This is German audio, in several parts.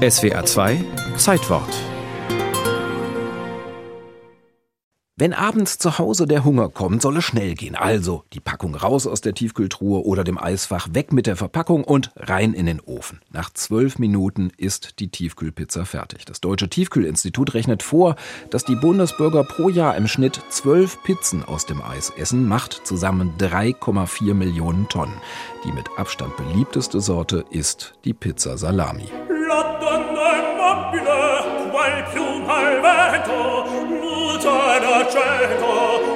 SWR 2 Zeitwort Wenn abends zu Hause der Hunger kommt, soll es schnell gehen. Also die Packung raus aus der Tiefkühltruhe oder dem Eisfach, weg mit der Verpackung und rein in den Ofen. Nach zwölf Minuten ist die Tiefkühlpizza fertig. Das Deutsche Tiefkühlinstitut rechnet vor, dass die Bundesbürger pro Jahr im Schnitt zwölf Pizzen aus dem Eis essen, macht zusammen 3,4 Millionen Tonnen. Die mit Abstand beliebteste Sorte ist die Pizza Salami. la donna immobile qual piuma al vento muta d'aceto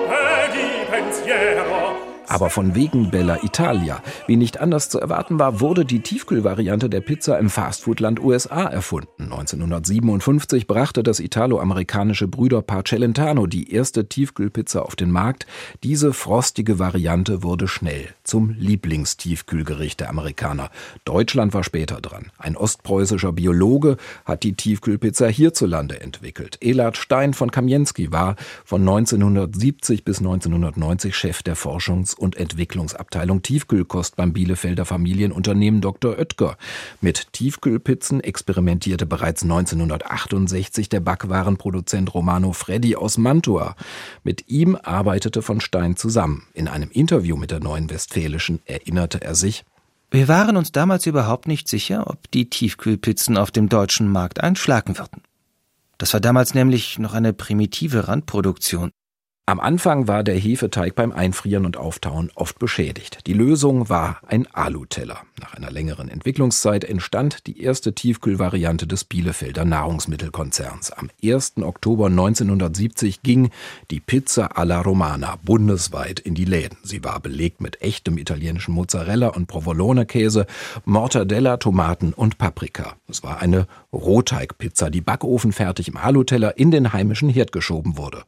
e di pensiero. Aber von wegen Bella Italia, wie nicht anders zu erwarten war, wurde die Tiefkühlvariante der Pizza im Fastfoodland USA erfunden. 1957 brachte das italo-amerikanische Brüderpaar Celentano die erste Tiefkühlpizza auf den Markt. Diese frostige Variante wurde schnell zum Lieblingstiefkühlgericht der Amerikaner. Deutschland war später dran. Ein ostpreußischer Biologe hat die Tiefkühlpizza hierzulande entwickelt. Elard Stein von Kamienski war von 1970 bis 1990 Chef der Forschungs- und Entwicklungsabteilung Tiefkühlkost beim Bielefelder Familienunternehmen Dr. Oetker. Mit Tiefkühlpizzen experimentierte bereits 1968 der Backwarenproduzent Romano Freddi aus Mantua. Mit ihm arbeitete von Stein zusammen. In einem Interview mit der Neuen Westfälischen erinnerte er sich, wir waren uns damals überhaupt nicht sicher, ob die Tiefkühlpizzen auf dem deutschen Markt einschlagen würden. Das war damals nämlich noch eine primitive Randproduktion. Am Anfang war der Hefeteig beim Einfrieren und Auftauen oft beschädigt. Die Lösung war ein Aluteller. Nach einer längeren Entwicklungszeit entstand die erste Tiefkühlvariante des Bielefelder Nahrungsmittelkonzerns. Am 1. Oktober 1970 ging die Pizza alla Romana bundesweit in die Läden. Sie war belegt mit echtem italienischen Mozzarella und Provolone-Käse, Mortadella, Tomaten und Paprika. Es war eine Rohteigpizza, die backofenfertig im Aluteller in den heimischen Herd geschoben wurde.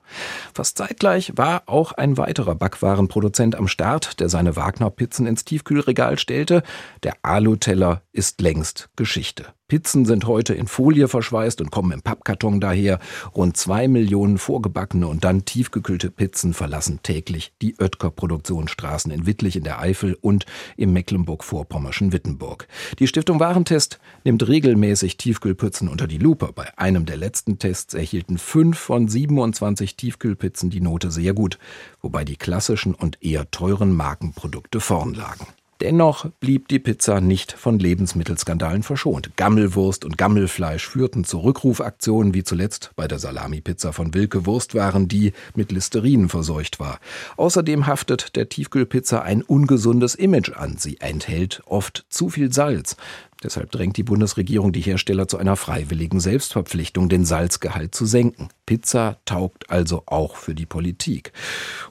Fast zeitgleich war auch ein weiterer Backwarenproduzent am Start, der seine Wagner-Pizzen ins Tiefkühlregal stellte. Der Aluteller ist längst Geschichte. Pizzen sind heute in Folie verschweißt und kommen im Pappkarton daher. Rund zwei Millionen vorgebackene und dann tiefgekühlte Pizzen verlassen täglich die Oetker-Produktionsstraßen in Wittlich in der Eifel und im Mecklenburg-Vorpommerschen Wittenburg. Die Stiftung Warentest nimmt regelmäßig Tiefkühlpizzen unter die Lupe. Bei einem der letzten Tests erhielten fünf von 27 Tiefkühlpizzen die Note sehr gut, wobei die klassischen und eher teuren Markenprodukte vorn lagen. Dennoch blieb die Pizza nicht von Lebensmittelskandalen verschont. Gammelwurst und Gammelfleisch führten zu Rückrufaktionen wie zuletzt bei der Salami-Pizza von Wilke Wurstwaren, die mit Listerinen verseucht war. Außerdem haftet der Tiefkühlpizza ein ungesundes Image an. Sie enthält oft zu viel Salz. Deshalb drängt die Bundesregierung die Hersteller zu einer freiwilligen Selbstverpflichtung, den Salzgehalt zu senken. Pizza taugt also auch für die Politik.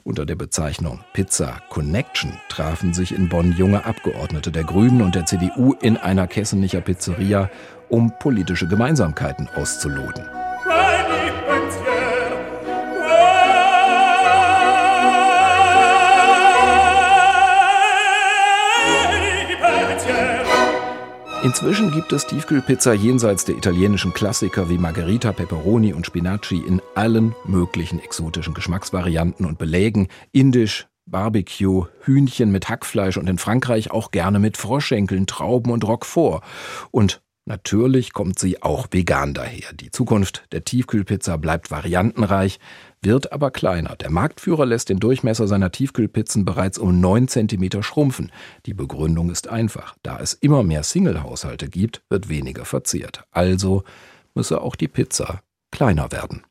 Unter der Bezeichnung Pizza Connection trafen sich in Bonn junge Abgeordnete der Grünen und der CDU in einer Kessenicher Pizzeria, um politische Gemeinsamkeiten auszuloten. Inzwischen gibt es Tiefkühlpizza jenseits der italienischen Klassiker wie Margherita, Pepperoni und Spinaci in allen möglichen exotischen Geschmacksvarianten und Belägen. Indisch, Barbecue, Hühnchen mit Hackfleisch und in Frankreich auch gerne mit Froschschenkeln, Trauben und Roquefort. Und Natürlich kommt sie auch vegan daher. Die Zukunft der Tiefkühlpizza bleibt variantenreich, wird aber kleiner. Der Marktführer lässt den Durchmesser seiner Tiefkühlpizzen bereits um 9 cm schrumpfen. Die Begründung ist einfach. Da es immer mehr Single-Haushalte gibt, wird weniger verzehrt. Also müsse auch die Pizza kleiner werden.